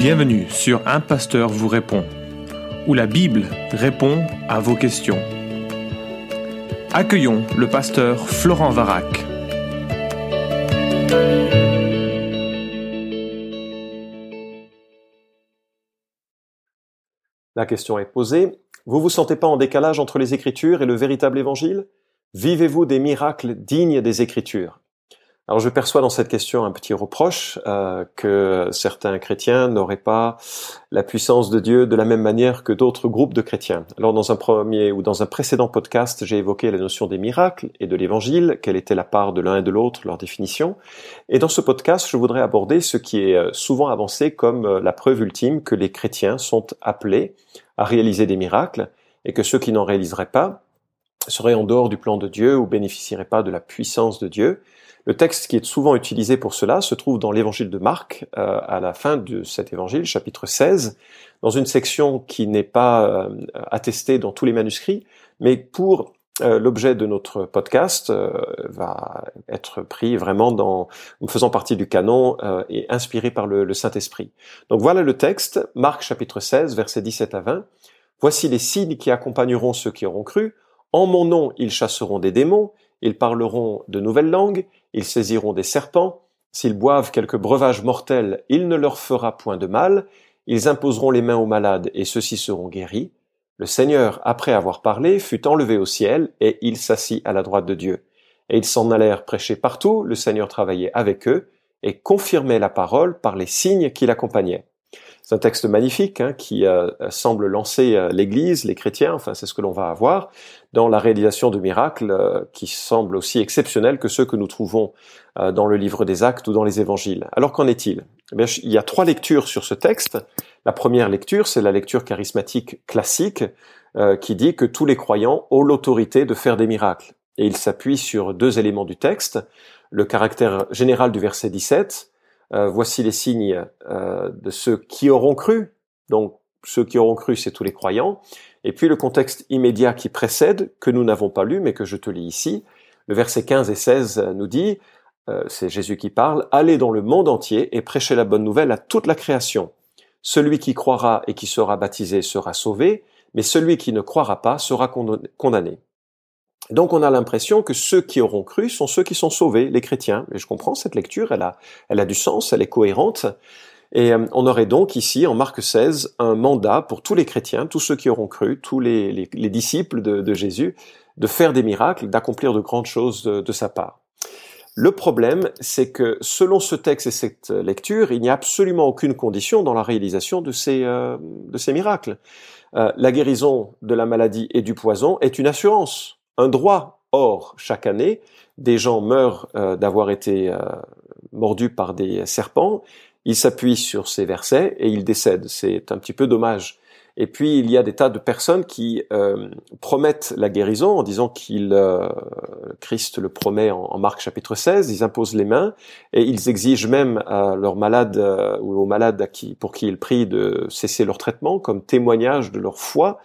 Bienvenue sur Un Pasteur vous répond, où la Bible répond à vos questions. Accueillons le pasteur Florent Varac. La question est posée. Vous vous sentez pas en décalage entre les Écritures et le véritable Évangile? Vivez-vous des miracles dignes des Écritures? Alors je perçois dans cette question un petit reproche euh, que certains chrétiens n'auraient pas la puissance de Dieu de la même manière que d'autres groupes de chrétiens. Alors dans un premier ou dans un précédent podcast, j'ai évoqué la notion des miracles et de l'évangile, quelle était la part de l'un et de l'autre, leur définition. Et dans ce podcast, je voudrais aborder ce qui est euh, souvent avancé comme euh, la preuve ultime que les chrétiens sont appelés à réaliser des miracles et que ceux qui n'en réaliseraient pas seraient en dehors du plan de Dieu ou bénéficieraient pas de la puissance de Dieu le texte qui est souvent utilisé pour cela se trouve dans l'évangile de Marc, euh, à la fin de cet évangile, chapitre 16, dans une section qui n'est pas euh, attestée dans tous les manuscrits, mais pour euh, l'objet de notre podcast va être pris vraiment dans faisant partie du canon et inspiré par le, le Saint-Esprit. Donc voilà le texte, Marc chapitre 16, versets 17 à 20. Voici les signes qui accompagneront ceux qui auront cru. En mon nom, ils chasseront des démons, ils parleront de nouvelles langues, ils saisiront des serpents, s'ils boivent quelque breuvage mortel, il ne leur fera point de mal, ils imposeront les mains aux malades, et ceux-ci seront guéris. Le Seigneur, après avoir parlé, fut enlevé au ciel, et il s'assit à la droite de Dieu. Et ils s'en allèrent prêcher partout, le Seigneur travaillait avec eux, et confirmait la parole par les signes qui l'accompagnaient. C'est un texte magnifique hein, qui euh, semble lancer euh, l'Église, les chrétiens, enfin c'est ce que l'on va avoir, dans la réalisation de miracles euh, qui semblent aussi exceptionnels que ceux que nous trouvons dans le livre des Actes ou dans les Évangiles. Alors qu'en est-il? Eh Il y a trois lectures sur ce texte. La première lecture, c'est la lecture charismatique classique qui dit que tous les croyants ont l'autorité de faire des miracles. Et il s'appuie sur deux éléments du texte. Le caractère général du verset 17, euh, voici les signes euh, de ceux qui auront cru. Donc ceux qui auront cru, c'est tous les croyants. Et puis le contexte immédiat qui précède, que nous n'avons pas lu, mais que je te lis ici. Le verset 15 et 16 nous dit, euh, c'est Jésus qui parle, Allez dans le monde entier et prêchez la bonne nouvelle à toute la création. Celui qui croira et qui sera baptisé sera sauvé, mais celui qui ne croira pas sera condamné. Donc on a l'impression que ceux qui auront cru sont ceux qui sont sauvés, les chrétiens. Et je comprends cette lecture, elle a, elle a du sens, elle est cohérente. Et euh, on aurait donc ici, en Marc 16, un mandat pour tous les chrétiens, tous ceux qui auront cru, tous les, les, disciples de, Jésus, de faire des miracles, d'accomplir de grandes choses de, sa part. Le problème, c'est que selon ce texte et cette lecture, il n'y a absolument aucune condition dans la réalisation de ces, euh, de ces miracles. Euh, la guérison de la maladie et du poison est une assurance un droit. Or, chaque année, des gens meurent euh, d'avoir été euh, mordus par des serpents. Ils s'appuient sur ces versets et ils décèdent. C'est un petit peu dommage. Et puis il y a des tas de personnes qui euh, promettent la guérison en disant qu'il Christ le promet en, Marc chapitre 16. Ils imposent les mains et ils exigent même à leurs malades ou aux malades pour qui ils prient de cesser leur traitement comme témoignage de leur foi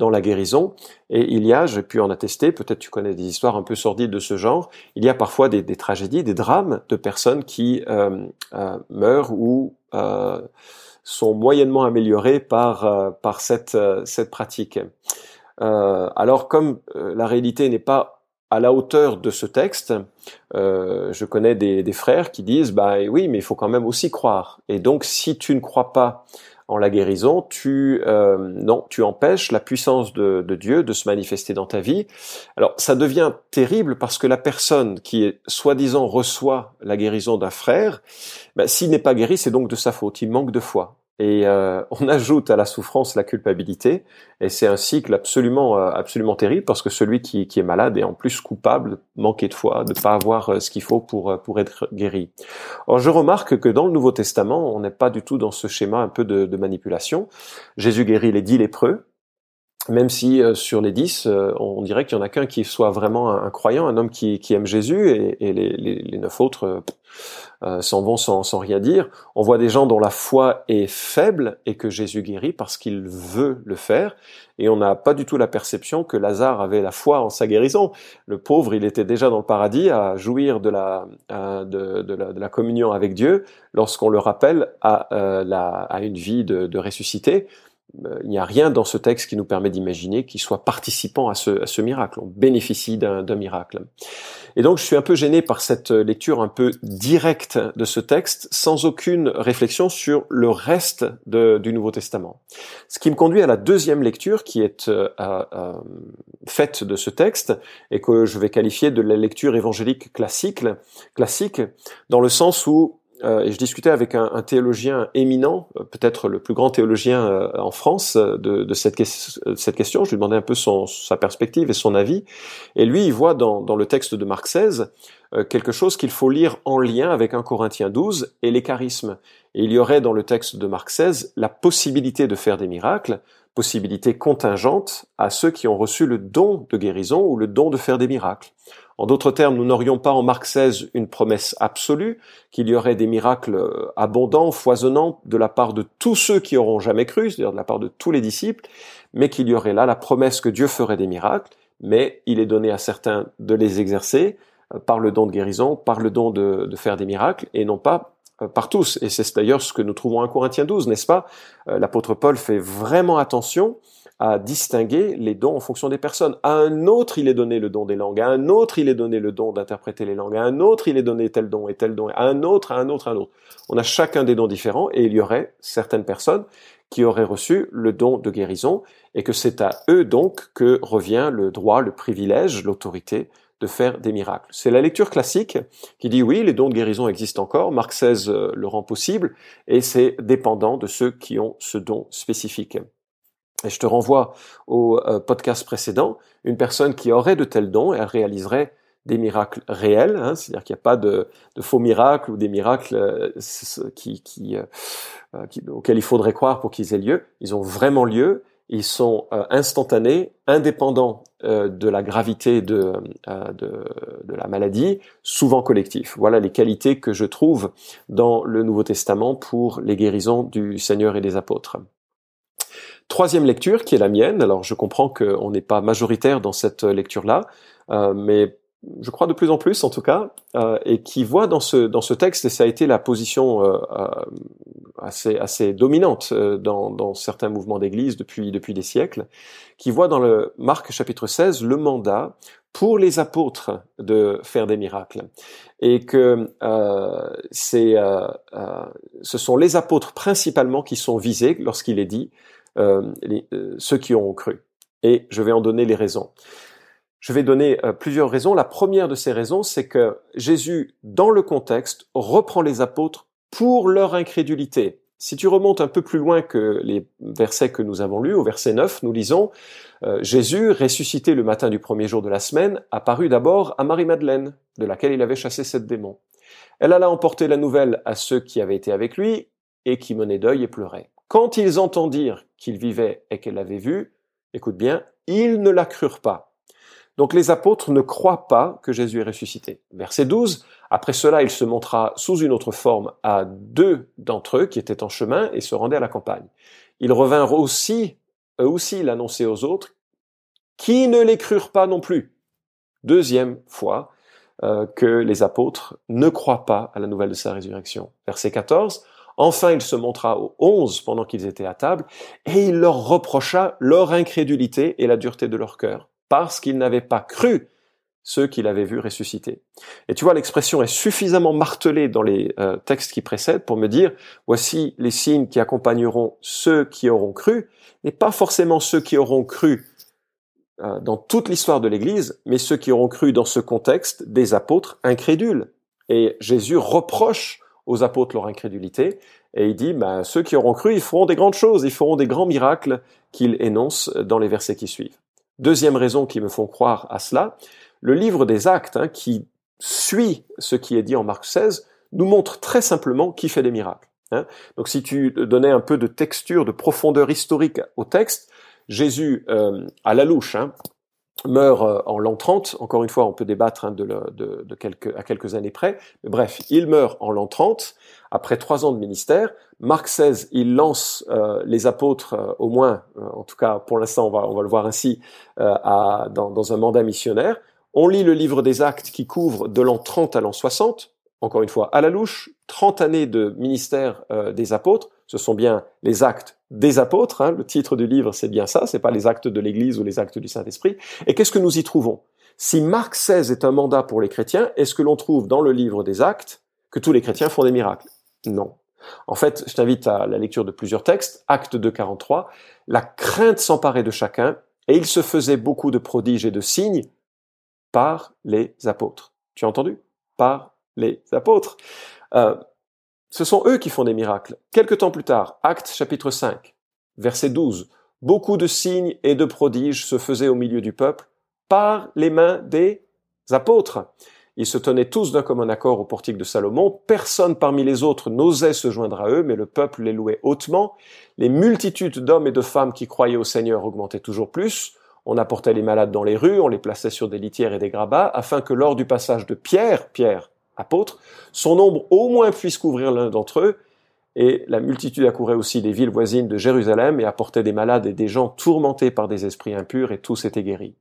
dans la guérison. Et il y a, j'ai pu en attester, peut-être tu connais des histoires un peu sordides de ce genre, il y a parfois des, tragédies, des drames de personnes qui euh, euh, meurent ou euh, sont moyennement améliorées par, par cette, cette pratique. alors comme la réalité n'est pas à la hauteur de ce texte, je connais des, des, frères qui disent bah oui mais il faut quand même aussi croire et donc si tu ne crois pas en la guérison, tu euh, non, tu empêches la puissance de, Dieu de se manifester dans ta vie. Alors ça devient terrible parce que la personne qui soi-disant reçoit la guérison d'un frère, ben, s'il n'est pas guéri, c'est donc de sa faute. Il manque de foi. Et euh, on ajoute à la souffrance la culpabilité, et c'est un cycle absolument euh, absolument terrible parce que celui qui, qui, est malade est en plus coupable de manquer de foi, de ne pas avoir euh, ce qu'il faut pour pour être guéri. Or, je remarque que dans le Nouveau Testament, on n'est pas du tout dans ce schéma un peu de, de manipulation. Jésus guérit les dix lépreux, même si euh, sur les dix, euh, on dirait qu'il y en a qu'un qui soit vraiment un, croyant, un homme qui, aime Jésus, et, les, neuf autres euh, s'en vont sans, rien dire. On voit des gens dont la foi est faible et que Jésus guérit parce qu'il veut le faire, et on n'a pas du tout la perception que Lazare avait la foi en sa guérison. Le pauvre, il était déjà dans le paradis à jouir de la, de, la, communion avec Dieu lorsqu'on le rappelle à, à une vie de, de ressuscité. Euh, il n'y a rien dans ce texte qui nous permet d'imaginer qu'il soit participant à ce, miracle. On bénéficie d'un miracle. Et donc je suis un peu gêné par cette lecture un peu directe de ce texte, sans aucune réflexion sur le reste du Nouveau Testament. Ce qui me conduit à la deuxième lecture qui est euh, faite de ce texte et que je vais qualifier de la lecture évangélique classique, classique dans le sens où euh, et je discutais avec un, un théologien éminent, euh, peut-être le plus grand théologien euh, en France, de, de cette, cette, question. Je lui demandais un peu son, sa perspective et son avis. Et lui, il voit dans, dans le texte de Marc 16 quelque chose qu'il faut lire en lien avec 1 Corinthiens 12 et les charismes. Et il y aurait dans le texte de Marc 16 la possibilité de faire des miracles, possibilité contingente à ceux qui ont reçu le don de guérison ou le don de faire des miracles. En d'autres termes, nous n'aurions pas en Marc 16 une promesse absolue, qu'il y aurait des miracles euh, abondants, foisonnants de la part de tous ceux qui auront jamais cru, c'est-à-dire de la part de tous les disciples, mais qu'il y aurait là la promesse que Dieu ferait des miracles, mais il est donné à certains de les exercer euh, par le don de guérison, par le don de, faire des miracles, et non pas euh, par tous. Et c'est d'ailleurs ce que nous trouvons en Corinthiens 12, n'est-ce pas? L'apôtre Paul fait vraiment attention à distinguer les dons en fonction des personnes. À un autre, il est donné le don des langues. À un autre, il est donné le don d'interpréter les langues. À un autre, il est donné tel don et tel don. À un autre, à un autre, à un autre. On a chacun des dons différents et il y aurait certaines personnes qui auraient reçu le don de guérison et que c'est à eux donc que revient le droit, le privilège, l'autorité de faire des miracles. C'est la lecture classique qui dit oui, les dons de guérison existent encore, Marc XVI euh, le rend possible, et c'est dépendant de ceux qui ont ce don spécifique. Et je te renvoie au euh, podcast précédent, une personne qui aurait de tels dons, elle réaliserait des miracles réels, hein, c'est-à-dire qu'il n'y a pas de, faux miracles ou des miracles euh, qui, euh, qui, auxquels il faudrait croire pour qu'ils aient lieu. Ils ont vraiment lieu, ils sont instantanés, indépendants de la gravité de, de, de, la maladie, souvent collectifs. Voilà les qualités que je trouve dans le Nouveau Testament pour les guérisons du Seigneur et des apôtres. Troisième lecture qui est la mienne. Alors je comprends qu'on n'est pas majoritaire dans cette lecture-là, euh, mais je crois de plus en plus en tout cas, euh, et qui voit dans ce dans ce texte, et ça a été la position euh, assez assez dominante dans, dans certains mouvements d'Église depuis depuis des siècles, qui voit dans le Marc chapitre 16 le mandat pour les apôtres de faire des miracles, et que c'est ce sont les apôtres principalement qui sont visés lorsqu'il est dit euh, euh, ceux qui auront cru. Et je vais en donner les raisons. Je vais donner euh, plusieurs raisons. La première de ces raisons, c'est que Jésus, dans le contexte, reprend les apôtres pour leur incrédulité. Si tu remontes un peu plus loin que les versets que nous avons lus, au verset 9, nous lisons Jésus, ressuscité le matin du premier jour de la semaine, apparut d'abord à Marie-Madeleine, de laquelle il avait chassé sept démons. Elle alla emporter la nouvelle à ceux qui avaient été avec lui et qui menaient deuil et pleuraient. Quand ils entendirent qu'il vivait et qu'elle l'avait vu, écoute bien, ils ne la crurent pas. Donc les apôtres ne croient pas que Jésus est ressuscité. Verset 12, après cela il se montra sous une autre forme à deux d'entre eux qui étaient en chemin et se rendaient à la campagne. Ils revinrent aussi, eux aussi l'annoncer aux autres, qui ne les crurent pas non plus. Deuxième fois euh, que les apôtres ne croient pas à la nouvelle de sa résurrection. Verset 14, Enfin, il se montra aux onze pendant qu'ils étaient à table, et il leur reprocha leur incrédulité et la dureté de leur cœur, parce qu'ils n'avaient pas cru ceux qu'il avait vus ressusciter. Et tu vois, l'expression est suffisamment martelée dans les euh, textes qui précèdent pour me dire, voici les signes qui accompagneront ceux qui auront cru, et pas forcément ceux qui auront cru euh, dans toute l'histoire de l'Église, mais ceux qui auront cru dans ce contexte des apôtres incrédules. Et Jésus reproche aux apôtres leur incrédulité, et il dit, bah, ceux qui auront cru, ils feront des grandes choses, ils feront des grands miracles qu'il énonce dans les versets qui suivent. Deuxième raison qui me font croire à cela, le livre des actes, hein, qui suit ce qui est dit en Marc 16, nous montre très simplement qui fait des miracles. Hein. Donc si tu donnais un peu de texture, de profondeur historique au texte, Jésus, euh, à la louche, hein, meurt euh, en l'an 30. Encore une fois, on peut débattre hein, de, de, de quelques, à quelques années près. Bref, il meurt en l'an 30, après trois ans de ministère. Marc XVI, il lance euh, les apôtres, euh, au moins, en tout cas pour l'instant, on va, on va le voir ainsi, à, dans, dans un mandat missionnaire. On lit le livre des actes qui couvre de l'an 30 à l'an 60 encore une fois, à la louche, 30 années de ministère euh, des apôtres, ce sont bien les actes des apôtres, hein, le titre du livre c'est bien ça, c'est pas les actes de l'Église ou les actes du Saint-Esprit. Et qu'est-ce que nous y trouvons? Si Marc XVI est un mandat pour les chrétiens, est-ce que l'on trouve dans le livre des actes que tous les chrétiens font des miracles? Non. En fait, je t'invite à la lecture de plusieurs textes, acte 2, 43, la crainte s'emparait de chacun, et il se faisait beaucoup de prodiges et de signes par les apôtres. Tu as entendu? Par les apôtres. Euh, ce sont eux qui font des miracles. Quelque temps plus tard, Actes chapitre 5, verset 12, beaucoup de signes et de prodiges se faisaient au milieu du peuple par les mains des apôtres. Ils se tenaient tous d'un commun accord au portique de Salomon. Personne parmi les autres n'osait se joindre à eux, mais le peuple les louait hautement. Les multitudes d'hommes et de femmes qui croyaient au Seigneur augmentaient toujours plus. On apportait les malades dans les rues, on les plaçait sur des litières et des grabats, afin que lors du passage de Pierre, Pierre, apôtres, son nombre au moins puisse couvrir l'un d'entre eux, et la multitude accourait aussi des villes voisines de Jérusalem et apportait des malades et des gens tourmentés par des esprits impurs, et tous étaient guéris.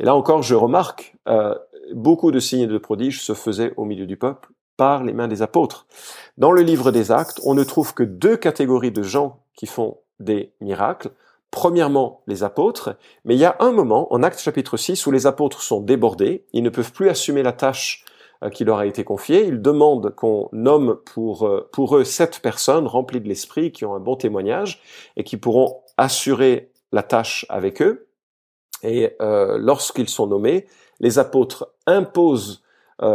Et là encore, je remarque, euh, beaucoup de signes de prodiges se faisaient au milieu du peuple par les mains des apôtres. Dans le livre des actes, on ne trouve que deux catégories de gens qui font des miracles. Premièrement, les apôtres, mais il y a un moment, en Actes chapitre 6, où les apôtres sont débordés, ils ne peuvent plus assumer la tâche qui leur a été confié. Ils demandent qu'on nomme pour, euh, pour eux sept personnes remplies de l'esprit, qui ont un bon témoignage et qui pourront assurer la tâche avec eux. Et euh, lorsqu'ils sont nommés, les apôtres imposent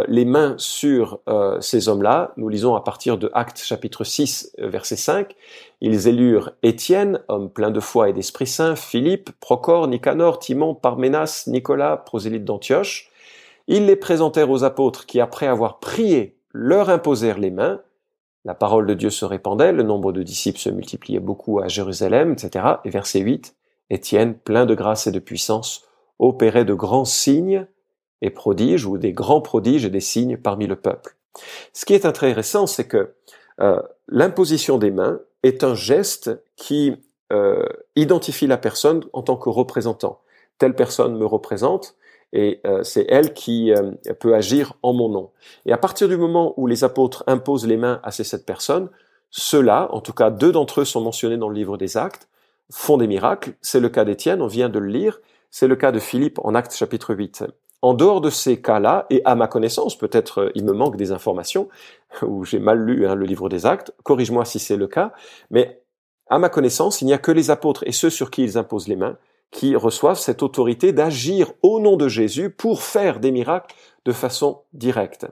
les mains sur ces hommes-là. Nous lisons à partir de Actes chapitre 6, verset 5. Ils élurent Étienne, homme plein de foi et d'Esprit Saint, Philippe, Procor, Nicanor, Timon, Parménas, Nicolas, prosélyte d'Antioche. Ils les présentèrent aux apôtres qui, après avoir prié, leur imposèrent les mains. La parole de Dieu se répandait, le nombre de disciples se multipliait beaucoup à Jérusalem, etc. Et verset 8, Étienne, plein de grâce et de puissance, opérait de grands signes et prodiges, ou des grands prodiges et des signes parmi le peuple. Ce qui est intéressant, c'est que euh, l'imposition des mains est un geste qui euh, identifie la personne en tant que représentant. Telle personne me représente, et euh, c'est elle qui euh, peut agir en mon nom. Et à partir du moment où les apôtres imposent les mains à ces sept personnes, ceux-là, en tout cas deux d'entre eux sont mentionnés dans le livre des Actes, font des miracles. C'est le cas d'Étienne, on vient de le lire. C'est le cas de Philippe en Actes chapitre 8. En dehors de ces cas-là, et à ma connaissance, peut-être euh, il me manque des informations, ou j'ai mal lu hein, le livre des Actes, corrige-moi si c'est le cas, mais à ma connaissance, il n'y a que les apôtres et ceux sur qui ils imposent les mains qui reçoivent cette autorité d'agir au nom de Jésus pour faire des miracles de façon directe.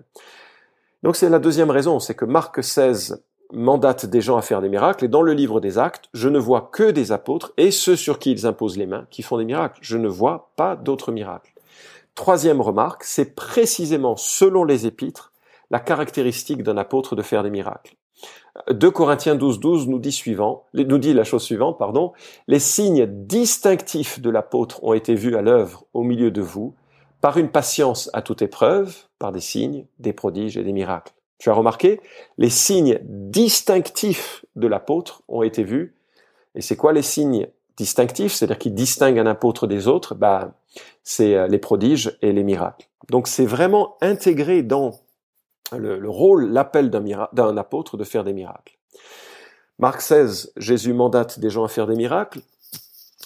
Donc c'est la deuxième raison, c'est que Marc XVI mandate des gens à faire des miracles, et dans le livre des actes, je ne vois que des apôtres et ceux sur qui ils imposent les mains qui font des miracles. Je ne vois pas d'autres miracles. Troisième remarque, c'est précisément selon les épîtres la caractéristique d'un apôtre de faire des miracles. 2 Corinthiens 12, 12 nous dit suivant, nous dit la chose suivante, pardon. Les signes distinctifs de l'apôtre ont été vus à l'œuvre au milieu de vous, par une patience à toute épreuve, par des signes, des prodiges et des miracles. Tu as remarqué? Les signes distinctifs de l'apôtre ont été vus. Et c'est quoi les signes distinctifs? C'est-à-dire qui distinguent un apôtre des autres? Bah, c'est euh, les prodiges et les miracles. Donc c'est vraiment intégré dans le, rôle, l'appel d'un apôtre de faire des miracles. Marc 16, Jésus mandate des gens à faire des miracles.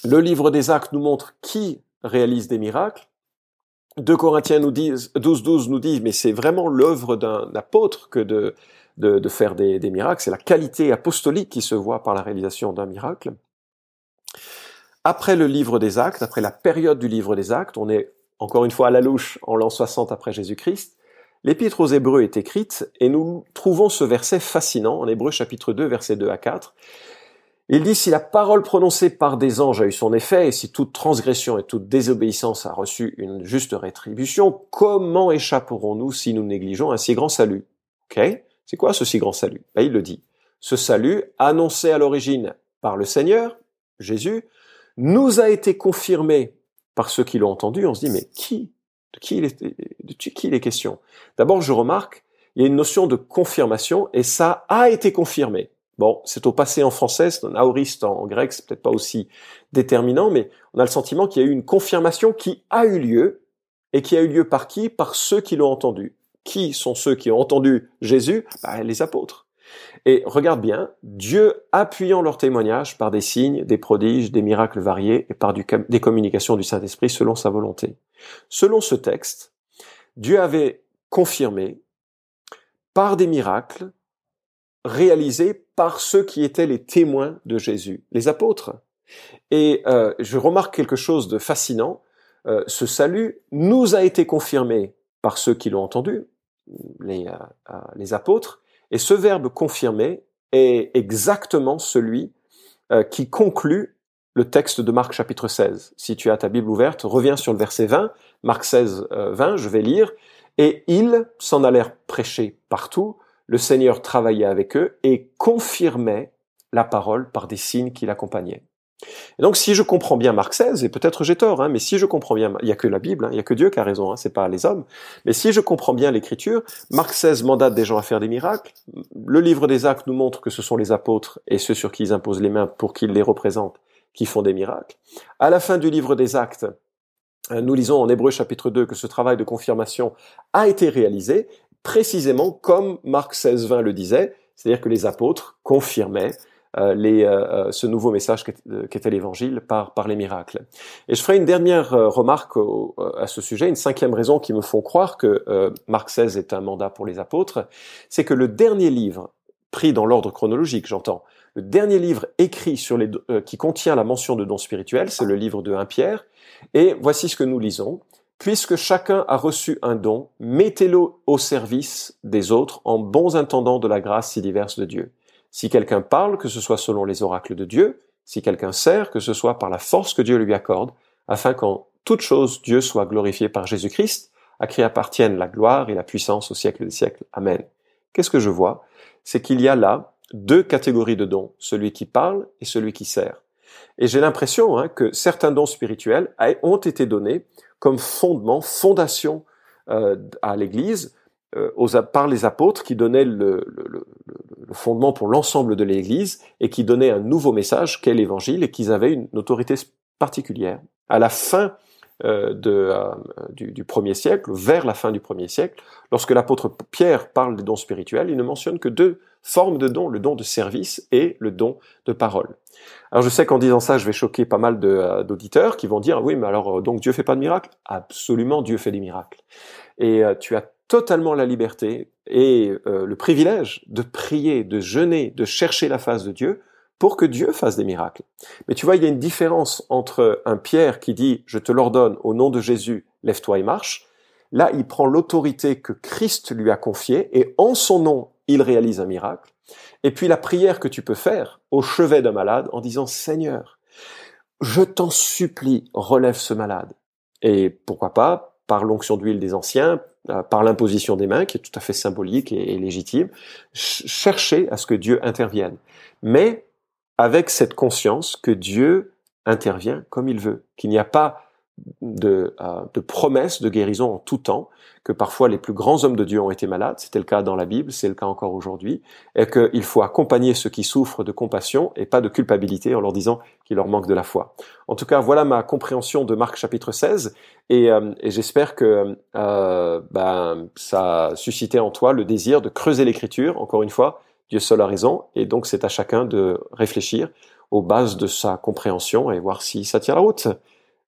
Le livre des actes nous montre qui réalise des miracles. 2 Corinthiens nous disent, 12, 12 nous dit, mais c'est vraiment l'œuvre d'un apôtre que de, faire des miracles. C'est la qualité apostolique qui se voit par la réalisation d'un miracle. Après le livre des actes, après la période du livre des actes, on est encore une fois à la louche en l'an 60 après Jésus-Christ. L'épître aux Hébreux est écrite et nous trouvons ce verset fascinant en Hébreux chapitre 2 versets 2 à 4. Il dit si la parole prononcée par des anges a eu son effet et si toute transgression et toute désobéissance a reçu une juste rétribution, comment échapperons-nous si nous négligeons un si grand salut? Ok? C'est quoi ce si grand salut? Ben, Il le dit. Ce salut, annoncé à l'origine par le Seigneur, Jésus, nous a été confirmé par ceux qui l'ont entendu, on se dit, mais qui De qui il est, question? D'abord, je remarque, il y a une notion de confirmation, et ça a été confirmé. Bon, c'est au passé en français, c'est un aoriste en grec, c'est peut-être pas aussi déterminant, mais on a le sentiment qu'il y a eu une confirmation qui a eu lieu, et qui a eu lieu par qui? Par ceux qui l'ont entendu. Qui sont ceux qui ont entendu Jésus? Bah, Les apôtres. Et regarde bien, Dieu appuyant leur témoignage par des signes, des prodiges, des miracles variés et par des communications du Saint-Esprit selon sa volonté. Selon ce texte, Dieu avait confirmé par des miracles réalisés par ceux qui étaient les témoins de Jésus, les apôtres. Et euh, je remarque quelque chose de fascinant. Euh, ce salut nous a été confirmé par ceux qui l'ont entendu, les, euh, les apôtres, et ce verbe confirmer est exactement celui euh, qui conclut le texte de Marc chapitre 16. Si tu as ta Bible ouverte, reviens sur le verset 20, Marc 16, 20, euh, je vais lire. Et ils s'en allèrent prêcher partout, le Seigneur travaillait avec eux et confirmait la parole par des signes qui l'accompagnaient. Et donc, si je comprends bien Marc 16, et peut-être j'ai tort, hein, mais si je comprends bien, il y a que la Bible, hein, il y a que Dieu qui a raison, hein, c'est pas les hommes. Mais si je comprends bien l'Écriture, Marc 16 mandate des gens à faire des miracles. Le livre des Actes nous montre que ce sont les apôtres et ceux sur qui ils imposent les mains pour qu'ils les représentent qui font des miracles. À la fin du livre des Actes, euh, nous lisons en Hébreu chapitre 2 que ce travail de confirmation a été réalisé précisément comme Marc 16, 20 le disait, c'est-à-dire que les apôtres confirmaient les, euh, euh, ce nouveau message qu'était l'évangile par, par les miracles. Et je ferai une dernière remarque à ce sujet, une cinquième raison qui me font croire que Marc XVI est un mandat pour les apôtres, c'est que le dernier livre, pris dans l'ordre chronologique, j'entends, le dernier livre écrit sur les, qui contient la mention de dons spirituels, c'est le livre de 1 Pierre, et voici ce que nous lisons. Puisque chacun a reçu un don, mettez-le au service des autres en bons intendants de la grâce si diverse de Dieu. Si quelqu'un parle, que ce soit selon les oracles de Dieu, si quelqu'un sert, que ce soit par la force que Dieu lui accorde, afin qu'en toute chose Dieu soit glorifié par Jésus-Christ, à qui appartiennent la gloire et la puissance au siècle des siècles. Amen. Qu'est-ce que je vois? C'est qu'il y a là deux catégories de dons, celui qui parle et celui qui sert. Et j'ai l'impression hein, que certains dons spirituels ont été donnés comme fondement, fondation euh, à l'Église, aux, par les apôtres qui donnaient le, le, le fondement pour l'ensemble de l'Église et qui donnaient un nouveau message qu'est l'Évangile et qu'ils avaient une autorité particulière. À la fin euh, de, euh, du, du, premier siècle, vers la fin du premier siècle, lorsque l'apôtre Pierre parle des dons spirituels, il ne mentionne que deux formes de dons, le don de service et le don de parole. Alors je sais qu'en disant ça, je vais choquer pas mal euh, d'auditeurs qui vont dire oui, mais alors donc Dieu fait pas de miracles? Absolument, Dieu fait des miracles. Et tu as totalement la liberté et euh, le privilège de prier, de jeûner, de chercher la face de Dieu pour que Dieu fasse des miracles. Mais tu vois, il y a une différence entre un Pierre qui dit je te l'ordonne au nom de Jésus, lève-toi et marche. Là, il prend l'autorité que Christ lui a confiée et en son nom, il réalise un miracle. Et puis la prière que tu peux faire au chevet d'un malade en disant Seigneur, je t'en supplie, relève ce malade. Et pourquoi pas, par l'onction d'huile des anciens, euh, par l'imposition des mains, qui est tout à fait symbolique et, légitime, chercher à ce que Dieu intervienne. Mais avec cette conscience que Dieu intervient comme il veut, qu'il n'y a pas de, euh, de promesses de guérison en tout temps, que parfois les plus grands hommes de Dieu ont été malades, c'était le cas dans la Bible, c'est le cas encore aujourd'hui, et qu'il faut accompagner ceux qui souffrent de compassion et pas de culpabilité en leur disant qu'il leur manque de la foi. En tout cas, voilà ma compréhension de Marc chapitre 16, et, euh, et j'espère que euh, ben, ça a suscité en toi le désir de creuser l'écriture, encore une fois, Dieu seul a raison, et donc c'est à chacun de réfléchir aux bases de sa compréhension et voir si ça tient la route.